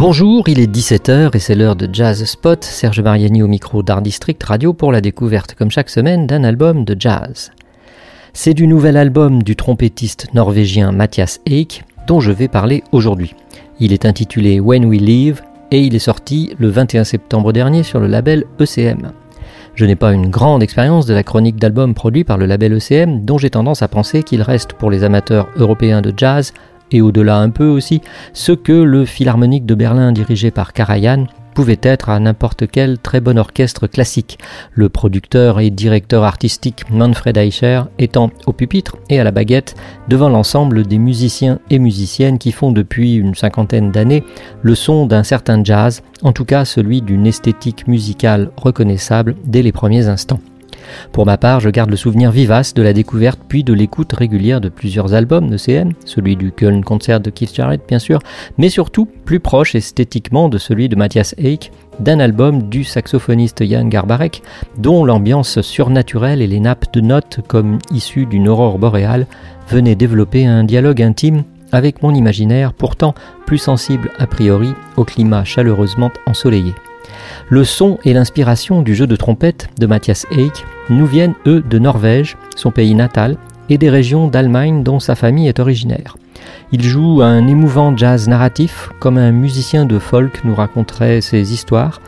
Bonjour, il est 17h et c'est l'heure de Jazz Spot. Serge Mariani au micro d'Art District Radio pour la découverte, comme chaque semaine, d'un album de jazz. C'est du nouvel album du trompettiste norvégien Matthias Eik dont je vais parler aujourd'hui. Il est intitulé When We Leave et il est sorti le 21 septembre dernier sur le label ECM. Je n'ai pas une grande expérience de la chronique d'albums produits par le label ECM, dont j'ai tendance à penser qu'il reste pour les amateurs européens de jazz et au-delà un peu aussi, ce que le Philharmonique de Berlin dirigé par Karajan pouvait être à n'importe quel très bon orchestre classique, le producteur et directeur artistique Manfred Eicher étant au pupitre et à la baguette devant l'ensemble des musiciens et musiciennes qui font depuis une cinquantaine d'années le son d'un certain jazz, en tout cas celui d'une esthétique musicale reconnaissable dès les premiers instants. Pour ma part, je garde le souvenir vivace de la découverte puis de l'écoute régulière de plusieurs albums de CN, celui du Köln Concert de Keith Jarrett bien sûr, mais surtout plus proche esthétiquement de celui de Matthias Eich, d'un album du saxophoniste Jan Garbarek, dont l'ambiance surnaturelle et les nappes de notes comme issues d'une aurore boréale venaient développer un dialogue intime avec mon imaginaire pourtant plus sensible a priori au climat chaleureusement ensoleillé. Le son et l'inspiration du jeu de trompette de Matthias Eich nous viennent, eux, de Norvège, son pays natal, et des régions d'Allemagne dont sa famille est originaire. Il joue un émouvant jazz narratif, comme un musicien de folk nous raconterait ses histoires.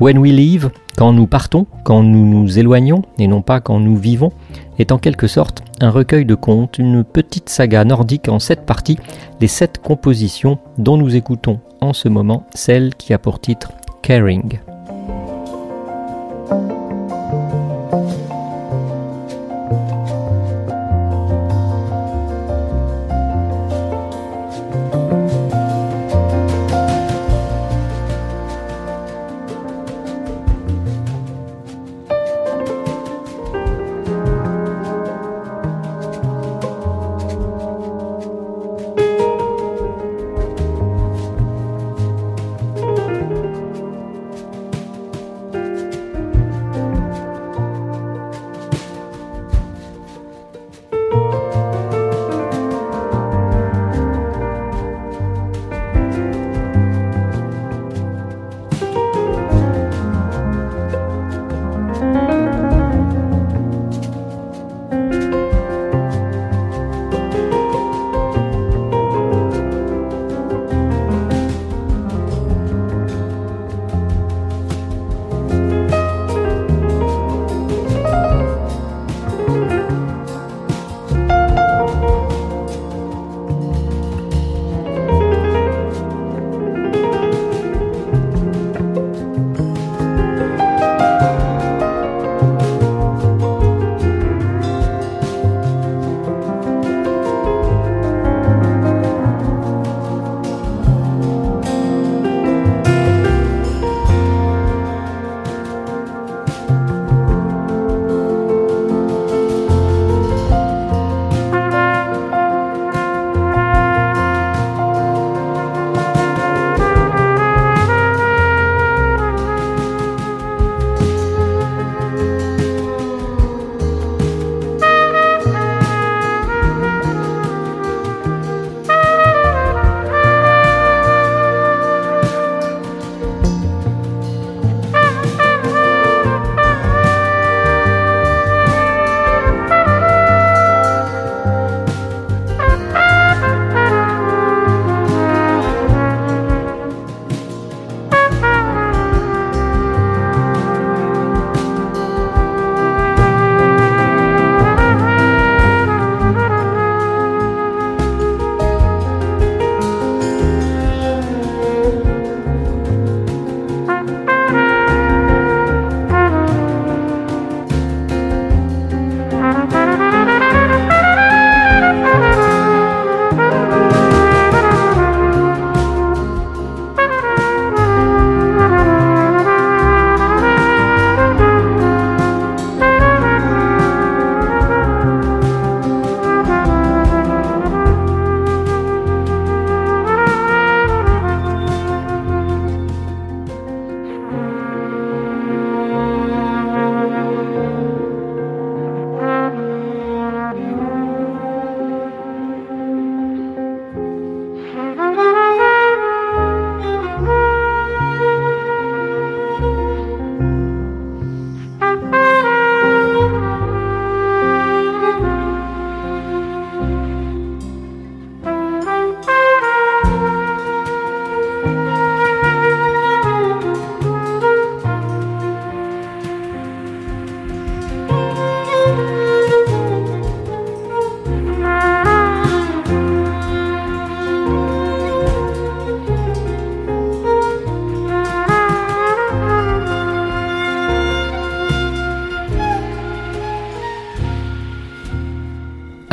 When We Leave, quand nous partons, quand nous nous éloignons, et non pas quand nous vivons, est en quelque sorte un recueil de contes, une petite saga nordique en sept parties, les sept compositions dont nous écoutons en ce moment celle qui a pour titre Caring.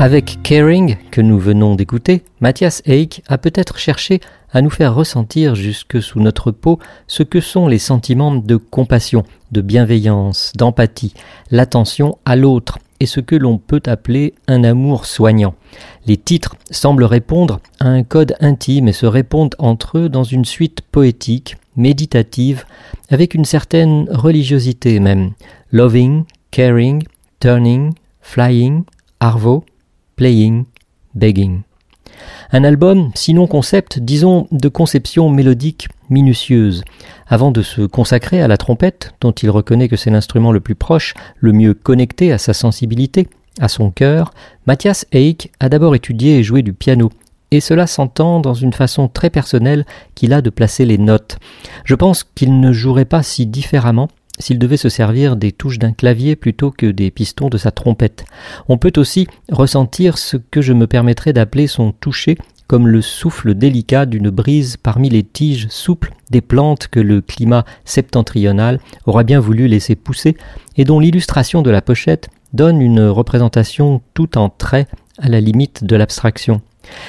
Avec Caring, que nous venons d'écouter, Mathias Eich a peut-être cherché à nous faire ressentir jusque sous notre peau ce que sont les sentiments de compassion, de bienveillance, d'empathie, l'attention à l'autre et ce que l'on peut appeler un amour soignant. Les titres semblent répondre à un code intime et se répondent entre eux dans une suite poétique, méditative, avec une certaine religiosité même. Loving, caring, turning, flying, arvo, playing, begging. Un album, sinon concept, disons de conception mélodique minutieuse. Avant de se consacrer à la trompette, dont il reconnaît que c'est l'instrument le plus proche, le mieux connecté à sa sensibilité, à son cœur, Matthias Eich a d'abord étudié et joué du piano, et cela s'entend dans une façon très personnelle qu'il a de placer les notes. Je pense qu'il ne jouerait pas si différemment s'il devait se servir des touches d'un clavier plutôt que des pistons de sa trompette. On peut aussi ressentir ce que je me permettrai d'appeler son toucher comme le souffle délicat d'une brise parmi les tiges souples des plantes que le climat septentrional aura bien voulu laisser pousser et dont l'illustration de la pochette donne une représentation tout en traits à la limite de l'abstraction.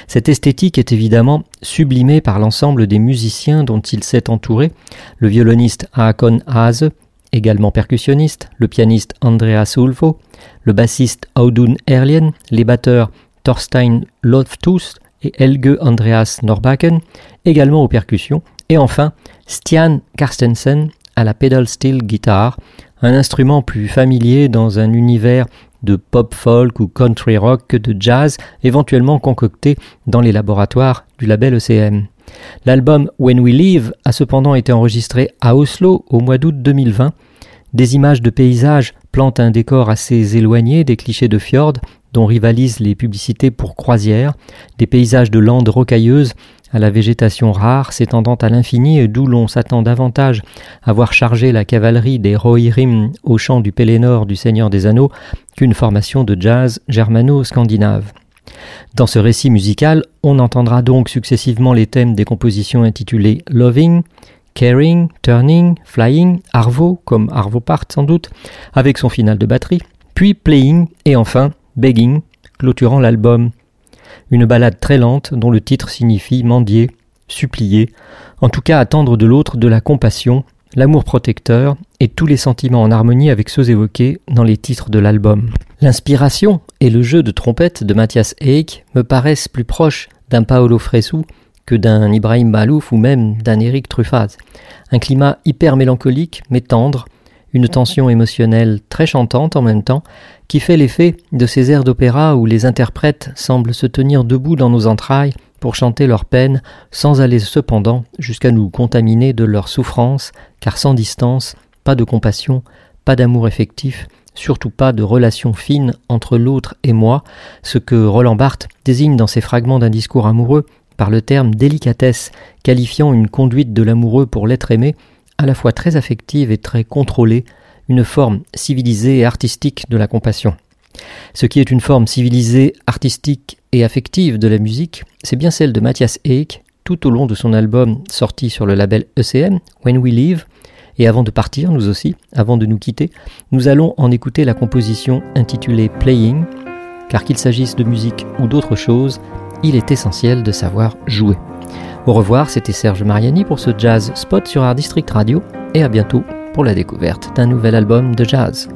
Cette esthétique est évidemment sublimée par l'ensemble des musiciens dont il s'est entouré, le violoniste Haakon Haase, également percussionniste, le pianiste Andreas Ulfo, le bassiste Audun Erlien, les batteurs Thorstein Loftus et Helge Andreas Norbakken, également aux percussions, et enfin Stian Karstensen à la pedal steel guitar, un instrument plus familier dans un univers de pop folk ou country rock que de jazz, éventuellement concocté dans les laboratoires du label ECM. L'album When We Live a cependant été enregistré à Oslo au mois d'août 2020. Des images de paysages plantent un décor assez éloigné des clichés de fjord dont rivalisent les publicités pour croisières, des paysages de landes rocailleuses à la végétation rare s'étendant à l'infini et d'où l'on s'attend davantage à voir charger la cavalerie des Rohirrim au chant du Pélénor du Seigneur des Anneaux qu'une formation de jazz germano-scandinave. Dans ce récit musical, on entendra donc successivement les thèmes des compositions intitulées Loving, Caring, Turning, Flying, Arvo, comme Arvo Part sans doute, avec son final de batterie, puis Playing et enfin Begging, clôturant l'album. Une ballade très lente dont le titre signifie mendier, supplier, en tout cas attendre de l'autre de la compassion, l'amour protecteur et tous les sentiments en harmonie avec ceux évoqués dans les titres de l'album. L'inspiration et le jeu de trompette de Mathias Eich me paraissent plus proches d'un Paolo Fresu que d'un Ibrahim Malouf ou même d'un Eric Truffaz. Un climat hyper mélancolique mais tendre, une tension émotionnelle très chantante en même temps, qui fait l'effet de ces airs d'opéra où les interprètes semblent se tenir debout dans nos entrailles pour chanter leur peine sans aller cependant jusqu'à nous contaminer de leur souffrance, car sans distance, pas de compassion, pas d'amour effectif, surtout pas de relation fine entre l'autre et moi, ce que Roland Barthes désigne dans ses fragments d'un discours amoureux par le terme délicatesse, qualifiant une conduite de l'amoureux pour l'être aimé, à la fois très affective et très contrôlée, une forme civilisée et artistique de la compassion. Ce qui est une forme civilisée, artistique et affective de la musique, c'est bien celle de Matthias Eich tout au long de son album sorti sur le label ECM, When We Live, et avant de partir, nous aussi, avant de nous quitter, nous allons en écouter la composition intitulée Playing, car qu'il s'agisse de musique ou d'autre chose, il est essentiel de savoir jouer. Au revoir, c'était Serge Mariani pour ce Jazz Spot sur Art District Radio, et à bientôt pour la découverte d'un nouvel album de jazz.